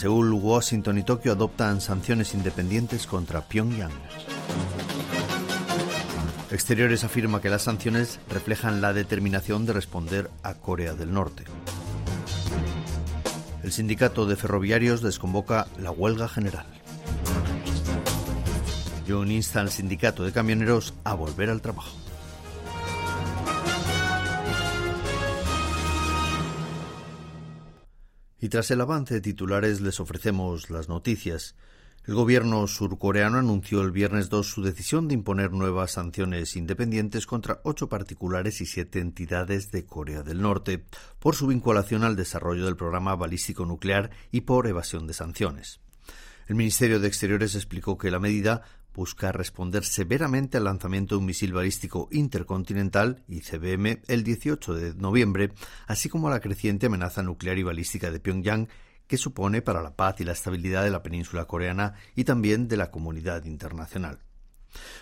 Seúl, Washington y Tokio adoptan sanciones independientes contra Pyongyang. Exteriores afirma que las sanciones reflejan la determinación de responder a Corea del Norte. El sindicato de ferroviarios desconvoca la huelga general. Jun insta al sindicato de camioneros a volver al trabajo. Y tras el avance de titulares les ofrecemos las noticias. El gobierno surcoreano anunció el viernes 2 su decisión de imponer nuevas sanciones independientes contra ocho particulares y siete entidades de Corea del Norte por su vinculación al desarrollo del programa balístico nuclear y por evasión de sanciones. El Ministerio de Exteriores explicó que la medida busca responder severamente al lanzamiento de un misil balístico intercontinental, ICBM, el 18 de noviembre, así como a la creciente amenaza nuclear y balística de Pyongyang que supone para la paz y la estabilidad de la península coreana y también de la comunidad internacional.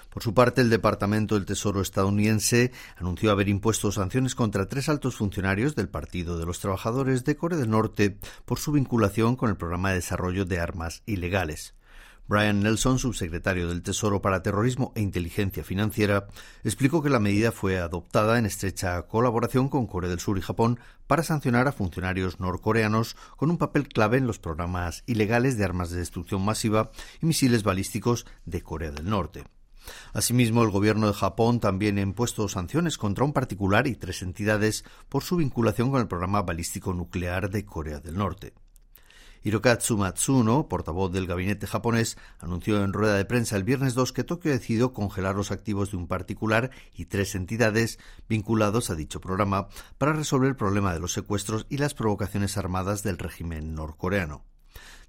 Por su parte, el Departamento del Tesoro estadounidense anunció haber impuesto sanciones contra tres altos funcionarios del Partido de los Trabajadores de Corea del Norte por su vinculación con el programa de desarrollo de armas ilegales. Brian Nelson, subsecretario del Tesoro para Terrorismo e Inteligencia Financiera, explicó que la medida fue adoptada en estrecha colaboración con Corea del Sur y Japón para sancionar a funcionarios norcoreanos con un papel clave en los programas ilegales de armas de destrucción masiva y misiles balísticos de Corea del Norte. Asimismo, el gobierno de Japón también ha impuesto sanciones contra un particular y tres entidades por su vinculación con el programa balístico nuclear de Corea del Norte. Hirokatsu Matsuno, portavoz del gabinete japonés, anunció en rueda de prensa el viernes 2 que Tokio decidió congelar los activos de un particular y tres entidades vinculados a dicho programa para resolver el problema de los secuestros y las provocaciones armadas del régimen norcoreano.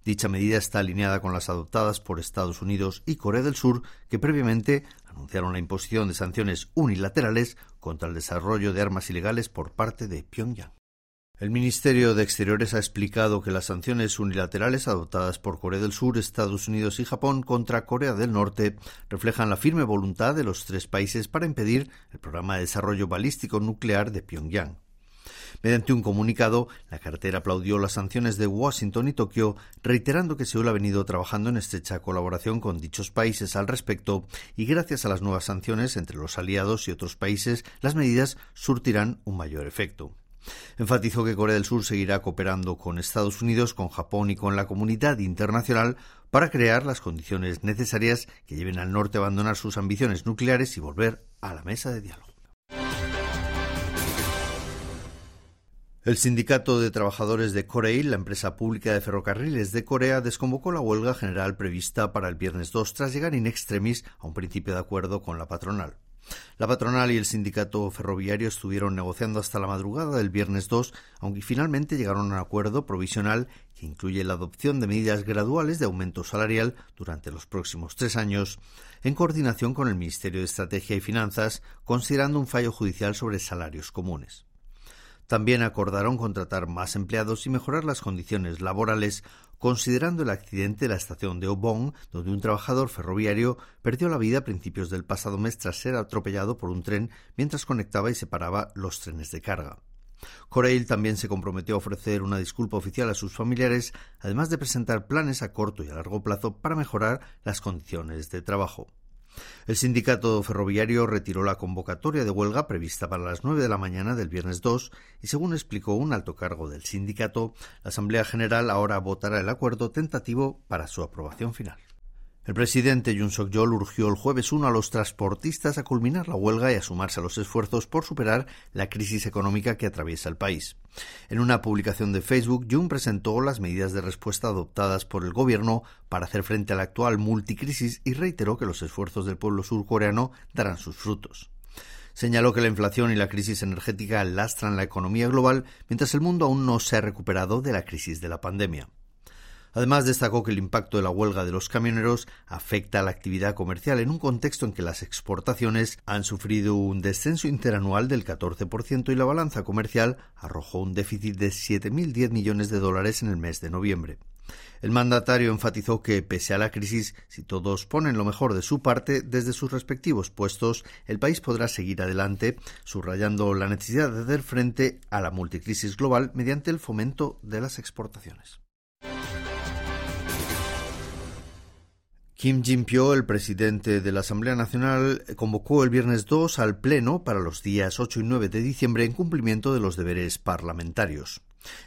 Dicha medida está alineada con las adoptadas por Estados Unidos y Corea del Sur, que previamente anunciaron la imposición de sanciones unilaterales contra el desarrollo de armas ilegales por parte de Pyongyang. El Ministerio de Exteriores ha explicado que las sanciones unilaterales adoptadas por Corea del Sur, Estados Unidos y Japón contra Corea del Norte reflejan la firme voluntad de los tres países para impedir el programa de desarrollo balístico nuclear de Pyongyang. Mediante un comunicado, la cartera aplaudió las sanciones de Washington y Tokio, reiterando que Seúl ha venido trabajando en estrecha colaboración con dichos países al respecto y gracias a las nuevas sanciones entre los aliados y otros países, las medidas surtirán un mayor efecto. Enfatizó que Corea del Sur seguirá cooperando con Estados Unidos, con Japón y con la comunidad internacional para crear las condiciones necesarias que lleven al norte a abandonar sus ambiciones nucleares y volver a la mesa de diálogo. El Sindicato de Trabajadores de Koreil, la empresa pública de ferrocarriles de Corea, desconvocó la huelga general prevista para el viernes 2 tras llegar in extremis a un principio de acuerdo con la patronal. La patronal y el sindicato ferroviario estuvieron negociando hasta la madrugada del viernes 2, aunque finalmente llegaron a un acuerdo provisional que incluye la adopción de medidas graduales de aumento salarial durante los próximos tres años, en coordinación con el Ministerio de Estrategia y Finanzas, considerando un fallo judicial sobre salarios comunes. También acordaron contratar más empleados y mejorar las condiciones laborales, considerando el accidente de la estación de Obon, donde un trabajador ferroviario perdió la vida a principios del pasado mes tras ser atropellado por un tren mientras conectaba y separaba los trenes de carga. Corail también se comprometió a ofrecer una disculpa oficial a sus familiares, además de presentar planes a corto y a largo plazo para mejorar las condiciones de trabajo. El sindicato ferroviario retiró la convocatoria de huelga prevista para las nueve de la mañana del viernes 2 y, según explicó un alto cargo del sindicato, la Asamblea General ahora votará el acuerdo tentativo para su aprobación final. El presidente Yoon Suk-yeol urgió el jueves 1 a los transportistas a culminar la huelga y a sumarse a los esfuerzos por superar la crisis económica que atraviesa el país. En una publicación de Facebook, Yoon presentó las medidas de respuesta adoptadas por el gobierno para hacer frente a la actual multicrisis y reiteró que los esfuerzos del pueblo surcoreano darán sus frutos. Señaló que la inflación y la crisis energética lastran la economía global mientras el mundo aún no se ha recuperado de la crisis de la pandemia. Además, destacó que el impacto de la huelga de los camioneros afecta a la actividad comercial en un contexto en que las exportaciones han sufrido un descenso interanual del 14% y la balanza comercial arrojó un déficit de 7.010 millones de dólares en el mes de noviembre. El mandatario enfatizó que, pese a la crisis, si todos ponen lo mejor de su parte desde sus respectivos puestos, el país podrá seguir adelante, subrayando la necesidad de hacer frente a la multicrisis global mediante el fomento de las exportaciones. Kim Jin-pyo, el presidente de la Asamblea Nacional, convocó el viernes 2 al Pleno para los días 8 y 9 de diciembre en cumplimiento de los deberes parlamentarios.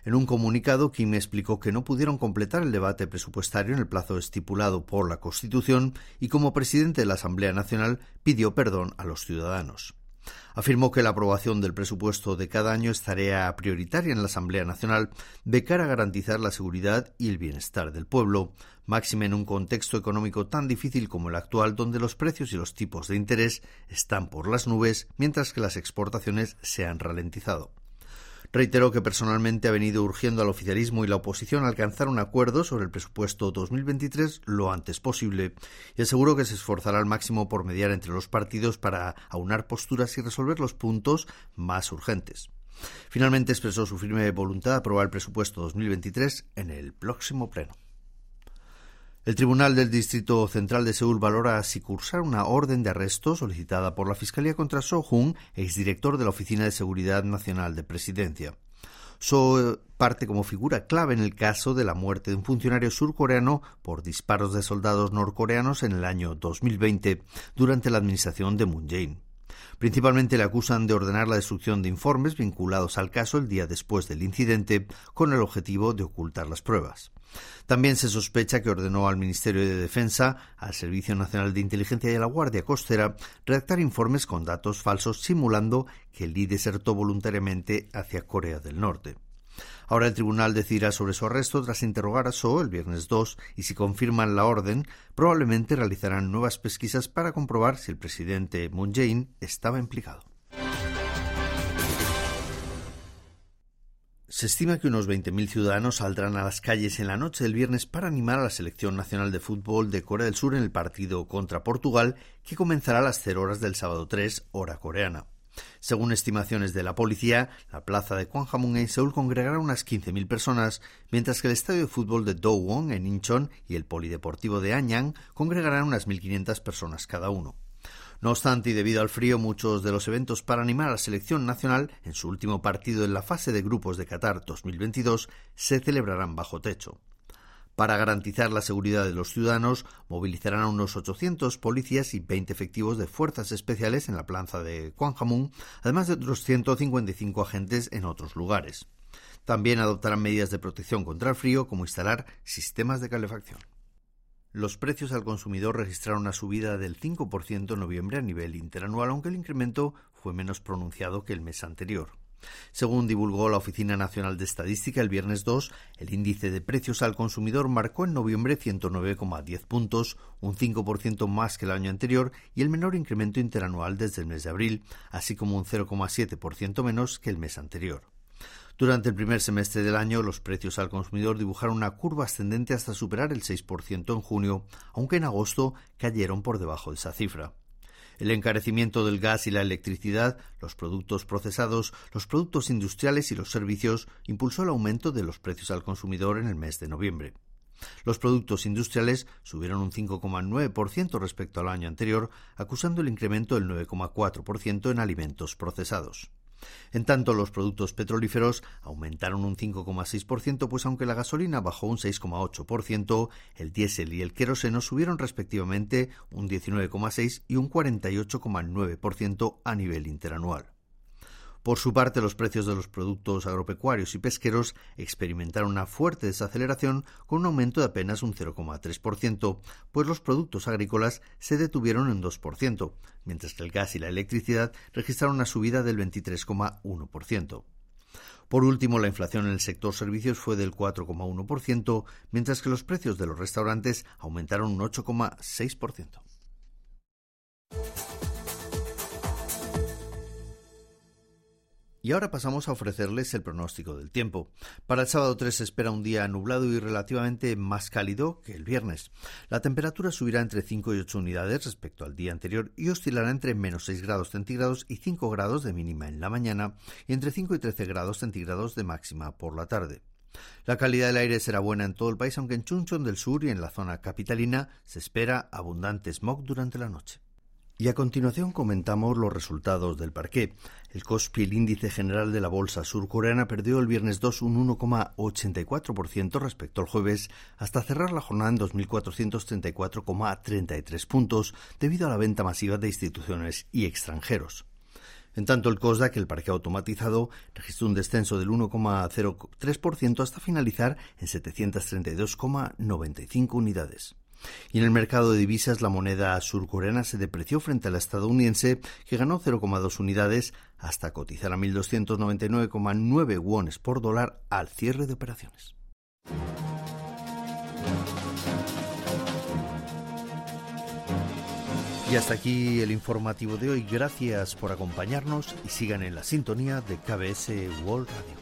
En un comunicado, Kim explicó que no pudieron completar el debate presupuestario en el plazo estipulado por la Constitución y como presidente de la Asamblea Nacional pidió perdón a los ciudadanos. Afirmó que la aprobación del presupuesto de cada año es tarea prioritaria en la Asamblea Nacional de cara a garantizar la seguridad y el bienestar del pueblo, máxime en un contexto económico tan difícil como el actual, donde los precios y los tipos de interés están por las nubes, mientras que las exportaciones se han ralentizado. Reiteró que personalmente ha venido urgiendo al oficialismo y la oposición a alcanzar un acuerdo sobre el presupuesto 2023 lo antes posible y aseguró que se esforzará al máximo por mediar entre los partidos para aunar posturas y resolver los puntos más urgentes. Finalmente expresó su firme voluntad de aprobar el presupuesto 2023 en el próximo pleno. El Tribunal del Distrito Central de Seúl valora si cursar una orden de arresto solicitada por la Fiscalía contra So Jung, exdirector de la Oficina de Seguridad Nacional de Presidencia. So parte como figura clave en el caso de la muerte de un funcionario surcoreano por disparos de soldados norcoreanos en el año 2020 durante la administración de Moon Jae-in. Principalmente le acusan de ordenar la destrucción de informes vinculados al caso el día después del incidente con el objetivo de ocultar las pruebas. También se sospecha que ordenó al Ministerio de Defensa, al Servicio Nacional de Inteligencia y a la Guardia Costera redactar informes con datos falsos simulando que Lee desertó voluntariamente hacia Corea del Norte. Ahora el tribunal decidirá sobre su arresto tras interrogar a So el viernes 2 y si confirman la orden, probablemente realizarán nuevas pesquisas para comprobar si el presidente Moon Jae-in estaba implicado. Se estima que unos 20.000 ciudadanos saldrán a las calles en la noche del viernes para animar a la selección nacional de fútbol de Corea del Sur en el partido contra Portugal, que comenzará a las 0 horas del sábado 3, hora coreana. Según estimaciones de la policía, la plaza de Gwanghwamun en Seúl congregará unas 15.000 personas, mientras que el estadio de fútbol de Dowon en Incheon y el polideportivo de Anyang congregarán unas 1.500 personas cada uno. No obstante, y debido al frío, muchos de los eventos para animar a la selección nacional en su último partido en la fase de grupos de Qatar 2022 se celebrarán bajo techo. Para garantizar la seguridad de los ciudadanos, movilizarán a unos 800 policías y 20 efectivos de fuerzas especiales en la plaza de Gwanghwamun, además de otros 155 agentes en otros lugares. También adoptarán medidas de protección contra el frío, como instalar sistemas de calefacción. Los precios al consumidor registraron una subida del 5% en noviembre a nivel interanual, aunque el incremento fue menos pronunciado que el mes anterior. Según divulgó la Oficina Nacional de Estadística el viernes 2, el índice de precios al consumidor marcó en noviembre 109,10 puntos, un 5% más que el año anterior y el menor incremento interanual desde el mes de abril, así como un 0,7% menos que el mes anterior. Durante el primer semestre del año, los precios al consumidor dibujaron una curva ascendente hasta superar el 6% en junio, aunque en agosto cayeron por debajo de esa cifra. El encarecimiento del gas y la electricidad, los productos procesados, los productos industriales y los servicios impulsó el aumento de los precios al consumidor en el mes de noviembre. Los productos industriales subieron un 5,9% respecto al año anterior, acusando el incremento del 9,4% en alimentos procesados. En tanto, los productos petrolíferos aumentaron un 5,6%, pues aunque la gasolina bajó un 6,8%, el diésel y el queroseno subieron respectivamente un 19,6% y un 48,9% a nivel interanual. Por su parte, los precios de los productos agropecuarios y pesqueros experimentaron una fuerte desaceleración con un aumento de apenas un 0,3%, pues los productos agrícolas se detuvieron en 2%, mientras que el gas y la electricidad registraron una subida del 23,1%. Por último, la inflación en el sector servicios fue del 4,1%, mientras que los precios de los restaurantes aumentaron un 8,6%. Y ahora pasamos a ofrecerles el pronóstico del tiempo. Para el sábado 3 se espera un día nublado y relativamente más cálido que el viernes. La temperatura subirá entre 5 y 8 unidades respecto al día anterior y oscilará entre menos 6 grados centígrados y 5 grados de mínima en la mañana y entre 5 y 13 grados centígrados de máxima por la tarde. La calidad del aire será buena en todo el país, aunque en Chunchon del Sur y en la zona capitalina se espera abundante smog durante la noche. Y a continuación comentamos los resultados del parqué. El Kospi, el índice general de la bolsa surcoreana, perdió el viernes 2 un 1,84% respecto al jueves, hasta cerrar la jornada en 2.434,33 puntos, debido a la venta masiva de instituciones y extranjeros. En tanto, el COSDAC, el parque automatizado, registró un descenso del 1,03% hasta finalizar en 732,95 unidades. Y en el mercado de divisas la moneda surcoreana se depreció frente a la estadounidense, que ganó 0,2 unidades hasta cotizar a 1.299,9 wones por dólar al cierre de operaciones. Y hasta aquí el informativo de hoy. Gracias por acompañarnos y sigan en la sintonía de KBS World Radio.